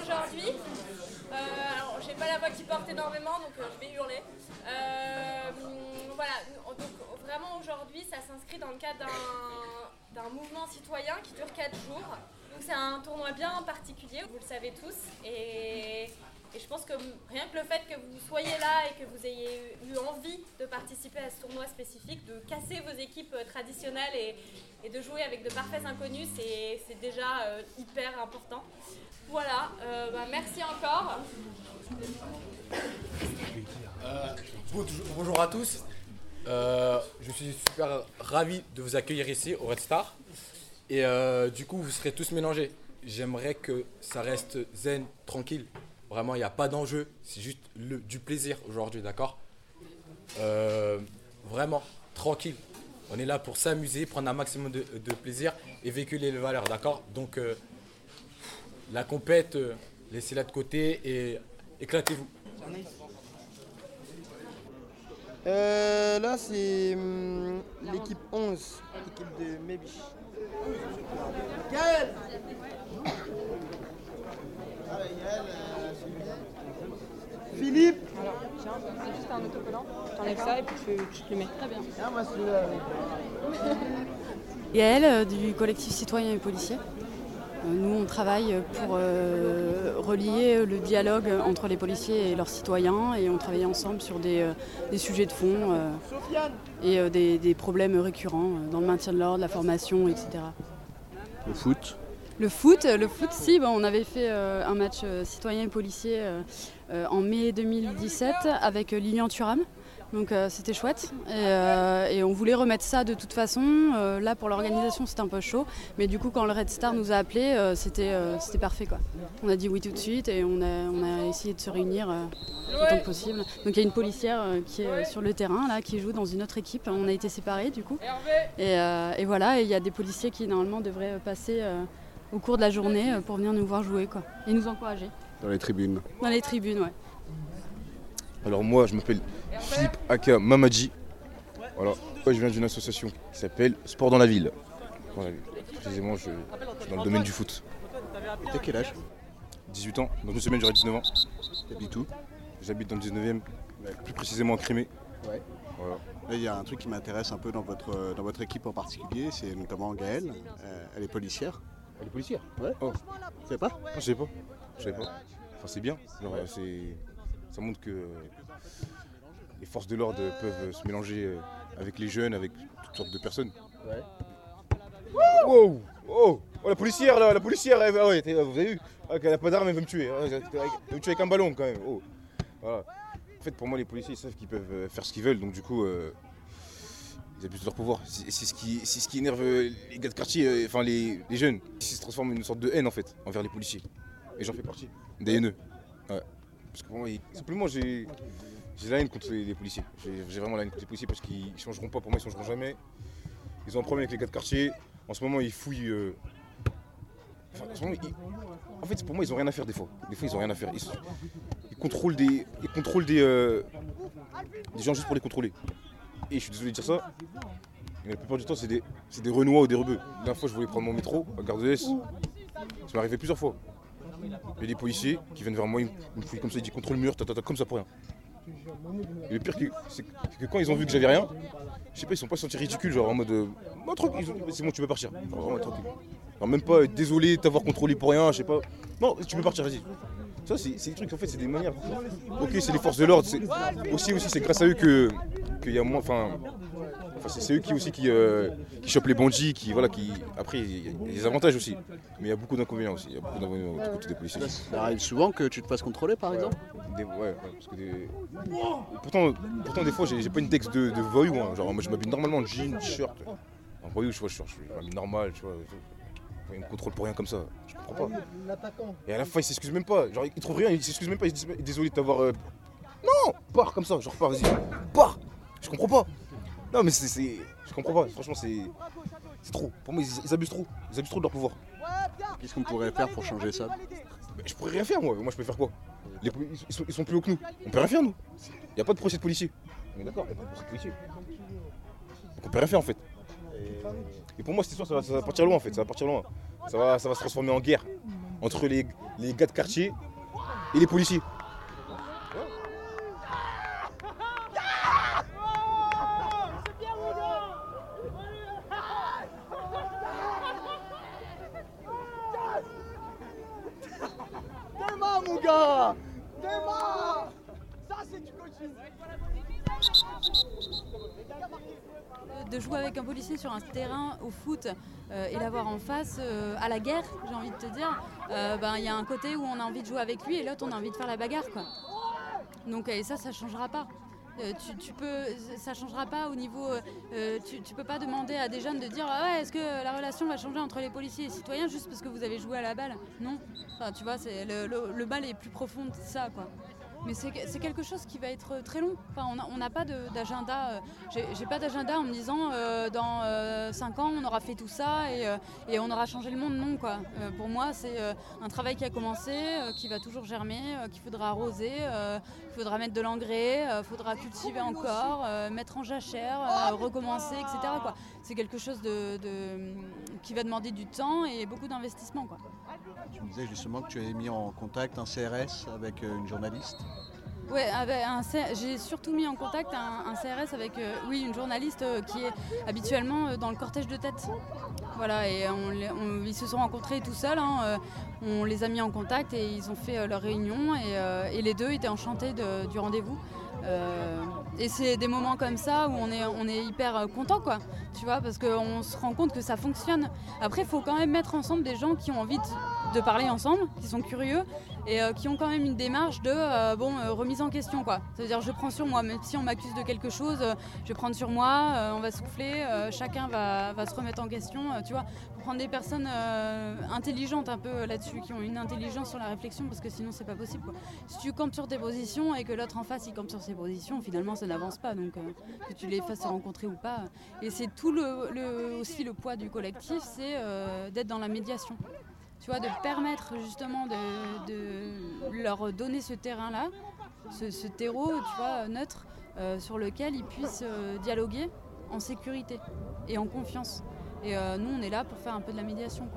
aujourd'hui. Euh, alors, j'ai pas la voix qui porte énormément, donc euh, je vais hurler. Euh, voilà, donc vraiment aujourd'hui, ça s'inscrit dans le cadre d'un- d'un mouvement citoyen qui dure 4 jours. Donc c'est un tournoi bien particulier, vous le savez tous. Et, et je pense que rien que le fait que vous soyez là et que vous ayez eu envie de participer à ce tournoi spécifique, de casser vos équipes euh, traditionnelles et, de jouer avec de parfaits inconnus, c'est déjà euh, hyper important. Voilà, euh, bah, merci encore. Bonjour à tous. Je suis super ravi de vous accueillir ici au Red Star. Et du coup, vous serez tous mélangés. J'aimerais que ça reste zen, tranquille. Vraiment, il n'y a pas d'enjeu. C'est juste le- du plaisir aujourd'hui, d'accord Euh, Vraiment, tranquille. On est là pour s'amuser, prendre un maximum de, de plaisir et véhiculer les valeurs, d'accord Donc, euh, la compète, euh, laissez-la de côté et éclatez-vous. Euh, là, c'est hum, l'équipe 11, l'équipe de Mebish. Gaël Philippe Tiens, c'est juste un autocollant. T'enlèves ça et puis tu, tu te le mets. Très bien. Ah, moi, celui-là. Yael euh, du collectif citoyen et policier. Euh, Nous, on travaille pour euh, relier le dialogue entre les policiers et leurs citoyens et on travaille ensemble sur des, euh, des sujets de fond euh, et euh, des, des problèmes récurrents euh, dans le maintien de l'ordre, la formation, etc. Le foot. Le foot, le foot, si, bon, on avait fait euh, un match euh, citoyen et policier euh, euh, en mai 2017 avec euh, Lilian Thuram. Donc euh, c'était chouette et, euh, et on voulait remettre ça de toute façon. Euh, là pour l'organisation c'était un peu chaud, mais du coup quand le Red Star nous a appelés c'était parfait quoi. On a dit oui tout de suite et on a, on a essayé de se réunir autant que possible. Donc il y a une policière qui est sur le terrain là qui joue dans une autre équipe. On a été séparés du coup et, et voilà et il y a des policiers qui normalement devraient passer au cours de la journée pour venir nous voir jouer quoi et nous encourager Dans les tribunes. dans les tribunes ouais. Alors moi, je m'appelle Philippe Aka Mamadji. Voilà. Moi, je viens d'une association qui s'appelle Sport dans la ville. Dans la ville. Précisément, je, je suis dans le domaine du foot. T'as quel âge? 18 ans. Dans une semaine, j'aurai 19 ans. T'habites où? J'habite dans le 19e, plus précisément à Crimée. Ouais. Voilà. Là, il y a un truc qui m'intéresse un peu dans votre, dans votre équipe en particulier, c'est notamment Gaëlle. Euh, elle est policière. Elle est policière? Ouais. Oh. Tu sais pas? Je savais pas. Je savais pas. Enfin, c'est bien. Genre, c'est... Ça montre que les forces de l'ordre peuvent se mélanger euh, avec les jeunes, avec toutes sortes de personnes. Ouais. Wow Oh Oh, la policière là, la policière, elle- ah ouais, vous avez vu? Ah, Elle a pas d'arme, elle veut me tuer. Ah, Elle veut me tuer avec un ballon quand même. Oh. Voilà. En fait, pour moi, les policiers, ils savent qu'ils peuvent euh, faire ce qu'ils veulent, donc du coup, euh, ils abusent de leur pouvoir. C'est ce, qui, ce qui énerve euh, les gars de quartier, enfin les, les jeunes. Ils se transforment en une sorte de haine en fait, envers les policiers. Et j'en fais partie. Des haineux. Ouais. Parce que moi, ils- simplement, j'ai la haine contre les, policiers. J'ai vraiment la haine contre les policiers parce qu'ils changeront pas, pour moi, ils changeront jamais. Ils ont un problème avec les gars de quartier. En ce moment, ils fouillent. euh, en, fait, pour moi, ils ont rien à faire des fois. Des fois, ils ont rien à faire. Ils, contrôlent des, ils contrôlent des, euh, des gens juste pour les contrôler. Et je suis désolé de dire ça, mais la plupart du temps, c'est des, des renois ou des rebeux. La dernière fois, je voulais prendre mon métro à Gare de. Ça m'est arrivé plusieurs fois. Il y a des policiers qui viennent vers moi, ils me- fouillent comme ça, ils disent contrôle le mur, ta, ta, ta, comme ça pour rien. Et le pire, c'est que, quand ils ont vu que j'avais rien, je sais pas, ils sont pas sentis ridicules, genre en mode. dit, c'est bon, tu peux partir. Genre. Genre, même pas, euh, désolé t'avoir contrôlé pour rien, je sais pas. Non, tu peux partir, vas-y. Ça, c'est des trucs, en fait, c'est des manières. Ok, c'est les forces de l'ordre, aussi, aussi c'est grâce à eux que qu'il y a moins. Enfin, enfin, c'est eux qui aussi qui, euh, qui chopent les bandits, qui voilà, qui. Après, il y a des avantages aussi, mais il y a beaucoup d'inconvénients aussi. Il y a beaucoup d'inconvénients du côté des policiers. Ça arrive souvent que tu te fasses contrôler par exemple Des- ouais, ouais, parce que des... Pourtant, pourtant, des fois, j'ai pas une texte de, de voyou. hein. Genre, moi, je m'habille normalement en jean, t-shirt. En voyou, je vois, je, suis- je m'habille normal, tu vois. Ils me contrôlent pour rien comme ça. Je comprends pas. Et à la fin, ils s'excusent même pas. Genre, ils trouvent rien, ils s'excusent même pas. Ils se disent désolé de t'avoir. euh, Non Pars comme ça, genre, pars, vas-y. Pars Je comprends pas. Non, mais c'est. Je comprends pas. Franchement, c'est. C'est trop. Pour moi, ils, ils abusent trop. Ils abusent trop de leur pouvoir. Qu'est-ce qu'on pourrait faire pour changer ça? Mais je pourrais rien faire, moi. Moi, je peux faire quoi? Les ils, sont, ils sont plus hauts que nous. On peut rien faire, nous. Il n'y a pas de procès de policier. On est d'accord, il n'y a pas de procès de policier. Donc on peut rien faire, en fait. Et pour moi, cette histoire, ça va, ça va partir loin en fait, ça va partir loin. Ça va, ça va se transformer en guerre entre les, les gars de quartier et les policiers. Démarre, mon de jouer avec un policier sur un terrain au foot euh, et l'avoir en face euh, à la guerre, j'ai envie de te dire, euh, ben, il y a un côté où on a envie de jouer avec lui et l'autre on a envie de faire la bagarre. Quoi. Donc et ça, ça changera pas. Euh, tu, peux, ça changera pas au niveau. euh, tu, tu peux pas demander à des jeunes de dire ah ouais, est-ce que la relation va changer entre les policiers et les citoyens juste parce que vous avez joué à la balle? Non. Enfin, tu vois, c'est le, le, le bal est plus profond que ça, quoi. Mais c'est quelque chose qui va être très long. Enfin, on n'a pas d'agenda. euh, J'ai pas d'agenda en me disant euh, dans 5 ans on aura fait tout ça et, euh, et on aura changé le monde. Non, quoi. Euh, pour moi, c'est euh, un travail qui a commencé, euh, qui va toujours germer, euh, qu'il faudra arroser, euh, il faudra mettre de l'engrais, il faudra cultiver encore, euh, mettre en jachère, euh, recommencer, etc. C'est quelque chose de- qui va demander du temps et beaucoup d'investissement. quoi. Tu me disais justement que tu avais mis en contact un CRS avec euh, une journaliste. C- j'ai surtout mis en contact un, un CRS avec euh, oui, une journaliste euh, qui est habituellement euh, dans le cortège de tête. Voilà, et on, les- on- ils se sont rencontrés tout seuls. hein, on les a mis en contact et ils ont fait leur réunion et, et les deux étaient enchantés de- du rendez-vous. Euh, et c'est des moments comme ça où on est, hyper euh, content, quoi. Tu vois, parce qu'on se rend compte que ça fonctionne. Après, il faut quand même mettre ensemble des gens qui ont envie de, de parler ensemble, qui sont curieux et euh, qui ont quand même une démarche de euh, bon, euh, remise en question. quoi. C'est-à-dire, je prends sur moi, même si on m'accuse de quelque chose, je vais prendre sur moi, on va souffler, chacun va, se remettre en question. tu vois, prendre des personnes intelligentes un peu là-dessus, qui ont une intelligence sur la réflexion, parce que sinon, c'est pas possible. Si tu campes sur tes positions et que l'autre en face, il campe sur ses positions, finalement, ça n'avance pas. Donc, que tu les fasses rencontrer ou pas. Et c'est tout aussi le poids du collectif, c'est d'être dans la médiation tu vois, de permettre justement de, leur donner ce terrain-là, ce, ce terreau, tu vois, neutre, euh, sur lequel ils puissent euh, dialoguer en sécurité et en confiance. Et euh, nous, on est là pour faire un peu de la médiation.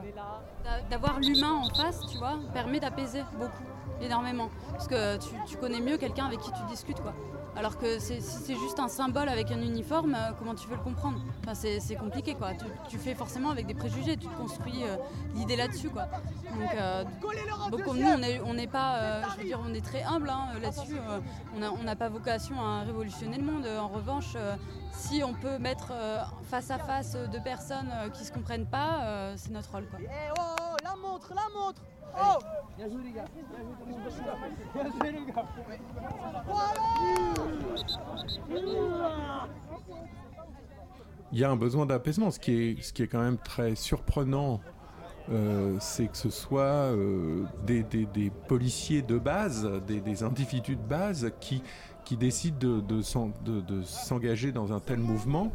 D'avoir l'humain en face, tu vois, permet d'apaiser beaucoup, énormément. Parce que tu, connais mieux quelqu'un avec qui tu discutes, quoi. Alors que si c'est juste un symbole avec un uniforme, euh, comment tu veux le comprendre? Enfin, C'est compliqué, quoi. Tu, fais forcément avec des préjugés, tu construis euh, l'idée là-dessus, quoi. Donc, euh, nous, on n'est pas, je veux dire, on est très humble hein, là-dessus. on n'a pas vocation à révolutionner le monde. En revanche, si on peut mettre face à face deux personnes qui se comprennent pas, c'est notre rôle, quoi. Eh oh, oh, la montre, la montre Il y a un besoin d'apaisement. Ce, qui est- quand même très surprenant, euh, c'est que ce soit euh, des, policiers de base, des, des individus de base qui, décident de s'engager dans un tel mouvement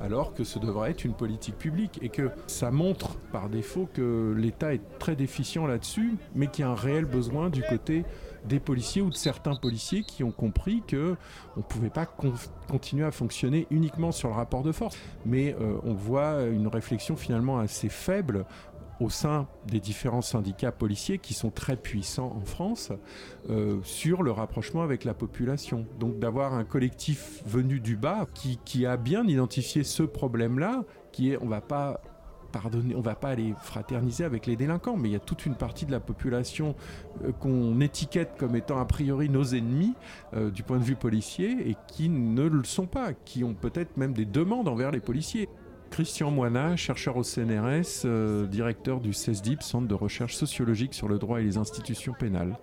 alors que ce devrait être une politique publique et que ça montre par défaut que l'État est très déficient là-dessus, mais qu'il y a un réel besoin du côté des policiers ou de certains policiers qui ont compris que on ne pouvait pas con- continuer à fonctionner uniquement sur le rapport de force. Mais euh, on voit une réflexion finalement assez faible au sein des différents syndicats policiers qui sont très puissants en France euh, sur le rapprochement avec la population. Donc d'avoir un collectif venu du bas qui, a bien identifié ce problème-là, qui est on va pas pardonner, on va pas aller fraterniser avec les délinquants, mais il y a toute une partie de la population euh, qu'on étiquette comme étant a priori nos ennemis euh, du point de vue policier et qui ne le sont pas, qui ont peut-être même des demandes envers les policiers. Christian Moina, chercheur au CNRS, euh, directeur du CESDIP, Centre de recherche sociologique sur le droit et les institutions pénales.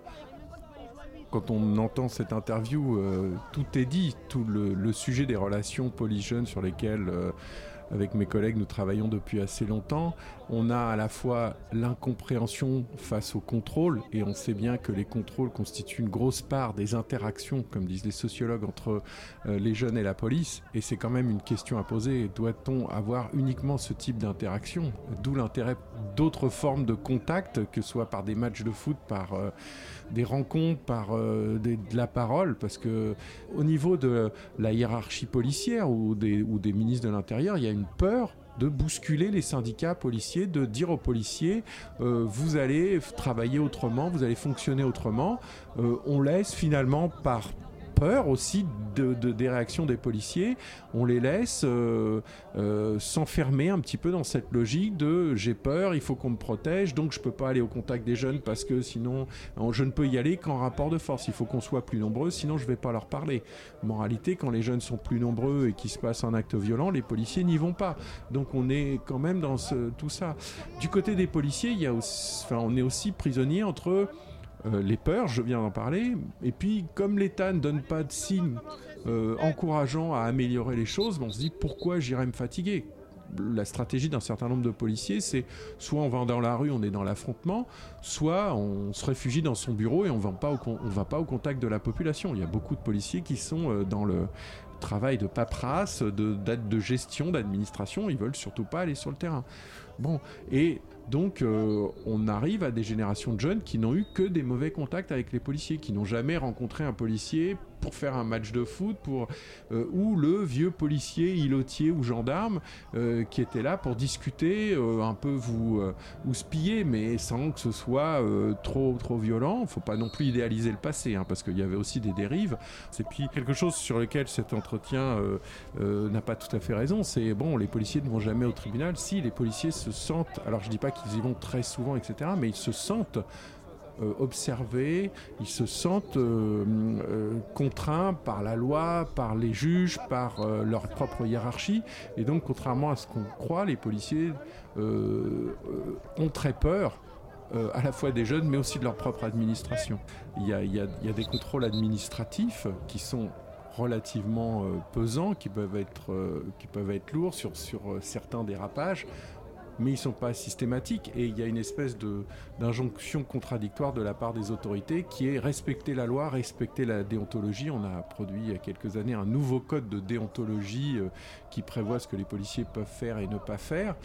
Quand on entend cette interview, euh, tout est dit, tout le, sujet des relations police-jeunes sur lesquelles, euh, avec mes collègues, nous travaillons depuis assez longtemps. On a à la fois l'incompréhension face au contrôle, et on sait bien que les contrôles constituent une grosse part des interactions, comme disent les sociologues, entre euh, les jeunes et la police. Et c'est quand même une question à poser. Doit-on avoir uniquement ce type d'interaction? D'où l'intérêt d'autres formes de contact, que ce soit par des matchs de foot, par euh, des rencontres, par euh, de la parole, parce que au niveau de la hiérarchie policière ou des, ou des ministres de l'Intérieur, il y a une peur de bousculer les syndicats policiers, de dire aux policiers, euh, vous allez travailler autrement, vous allez fonctionner autrement. Euh, on laisse finalement par peur aussi de, des réactions des policiers. On les laisse euh, euh, s'enfermer un petit peu dans cette logique de j'ai peur, il faut qu'on me protège, donc je peux pas aller au contact des jeunes parce que sinon je ne peux y aller qu'en rapport de force. Il faut qu'on soit plus nombreux, sinon je vais pas leur parler. Moralité, quand les jeunes sont plus nombreux et qu'il se passe un acte violent, les policiers n'y vont pas. Donc on est quand même dans tout ça. Du côté des policiers, il y a enfin, on est aussi prisonnier entre euh, les peurs, je viens d'en parler, et puis comme l'État ne donne pas de signes euh, encourageants à améliorer les choses, on se dit pourquoi j'irais me fatiguer? La stratégie d'un certain nombre de policiers, c'est soit on va dans la rue, on est dans l'affrontement, soit on se réfugie dans son bureau et on ne va pas au contact de la population. Il y a beaucoup de policiers qui sont euh, dans le travail de paperasse, de, de gestion, d'administration, ils veulent surtout pas aller sur le terrain. Bon, et donc euh, on arrive à des générations de jeunes qui n'ont eu que des mauvais contacts avec les policiers, qui n'ont jamais rencontré un policier pour faire un match de foot, pour, euh, ou le vieux policier, îlotier ou gendarme euh, qui était là pour discuter, un peu vous, vous spiller, mais sans que ce soit trop, trop violent. Faut pas non plus idéaliser le passé, hein, parce qu'il y avait aussi des dérives. C'est puis quelque chose sur lequel cet entretien n'a pas tout à fait raison, c'est bon, les policiers ne vont jamais au tribunal. Si les policiers se sentent, alors je dis pas qu'ils y vont très souvent, etc. Mais ils se sentent euh, observés, ils se sentent euh, euh, contraints par la loi, par les juges, par leur propre hiérarchie. Et donc, contrairement à ce qu'on croit, les policiers ont très peur. à la fois des jeunes, mais aussi de leur propre administration. Il y a, des contrôles administratifs qui sont relativement pesants, qui peuvent être, lourds sur certains dérapages mais ils ne sont pas systématiques et il y a une espèce d'injonction contradictoire de la part des autorités qui est respecter la loi, respecter la déontologie. On a produit il y a quelques années un nouveau code de déontologie euh, qui prévoit ce que les policiers peuvent faire et ne pas faire.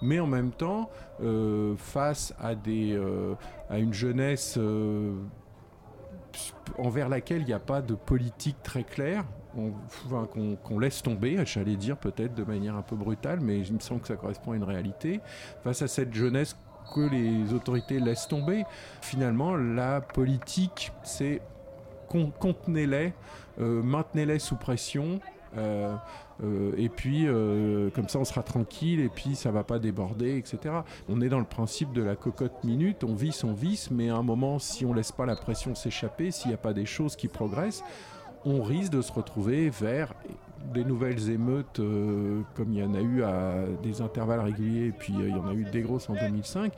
Mais en même temps, euh, face à, des, euh, à une jeunesse envers laquelle il n'y a pas de politique très claire, qu'on laisse tomber, j'allais dire peut-être de manière un peu brutale, mais il me semble que ça correspond à une réalité. Face à cette jeunesse que les autorités laissent tomber, finalement, la politique, c'est contenez-les, euh, maintenez-les sous pression. Euh, euh, et puis comme ça on sera tranquille et puis ça va pas déborder etc on est dans le principe de la cocotte minute on vit son vice mais à un moment si on laisse pas la pression s'échapper s'il n'y a pas des choses qui progressent on risque de se retrouver vers des nouvelles émeutes euh, comme il y en a eu à des intervalles réguliers, et puis euh, il y en a eu des grosses en 2005,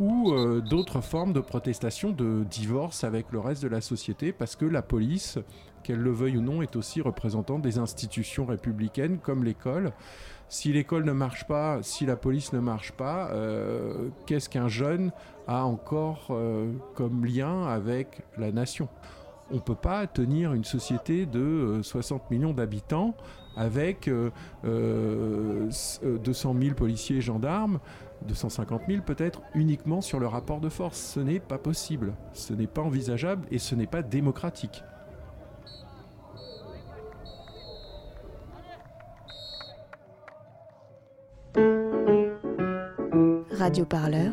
ou euh, d'autres formes de protestation, de divorce avec le reste de la société, parce que la police, qu'elle le veuille ou non, est aussi représentante des institutions républicaines comme l'école. Si l'école ne marche pas, si la police ne marche pas, qu'est-ce qu'un jeune a encore comme lien avec la nation? On ne peut pas tenir une société de 60 euh, millions d'habitants avec 200 euh, 000 euh, policiers et gendarmes, 250 000 peut-être, uniquement sur le rapport de force. Ce n'est pas possible, ce n'est pas envisageable et ce n'est pas démocratique. Radio Parleur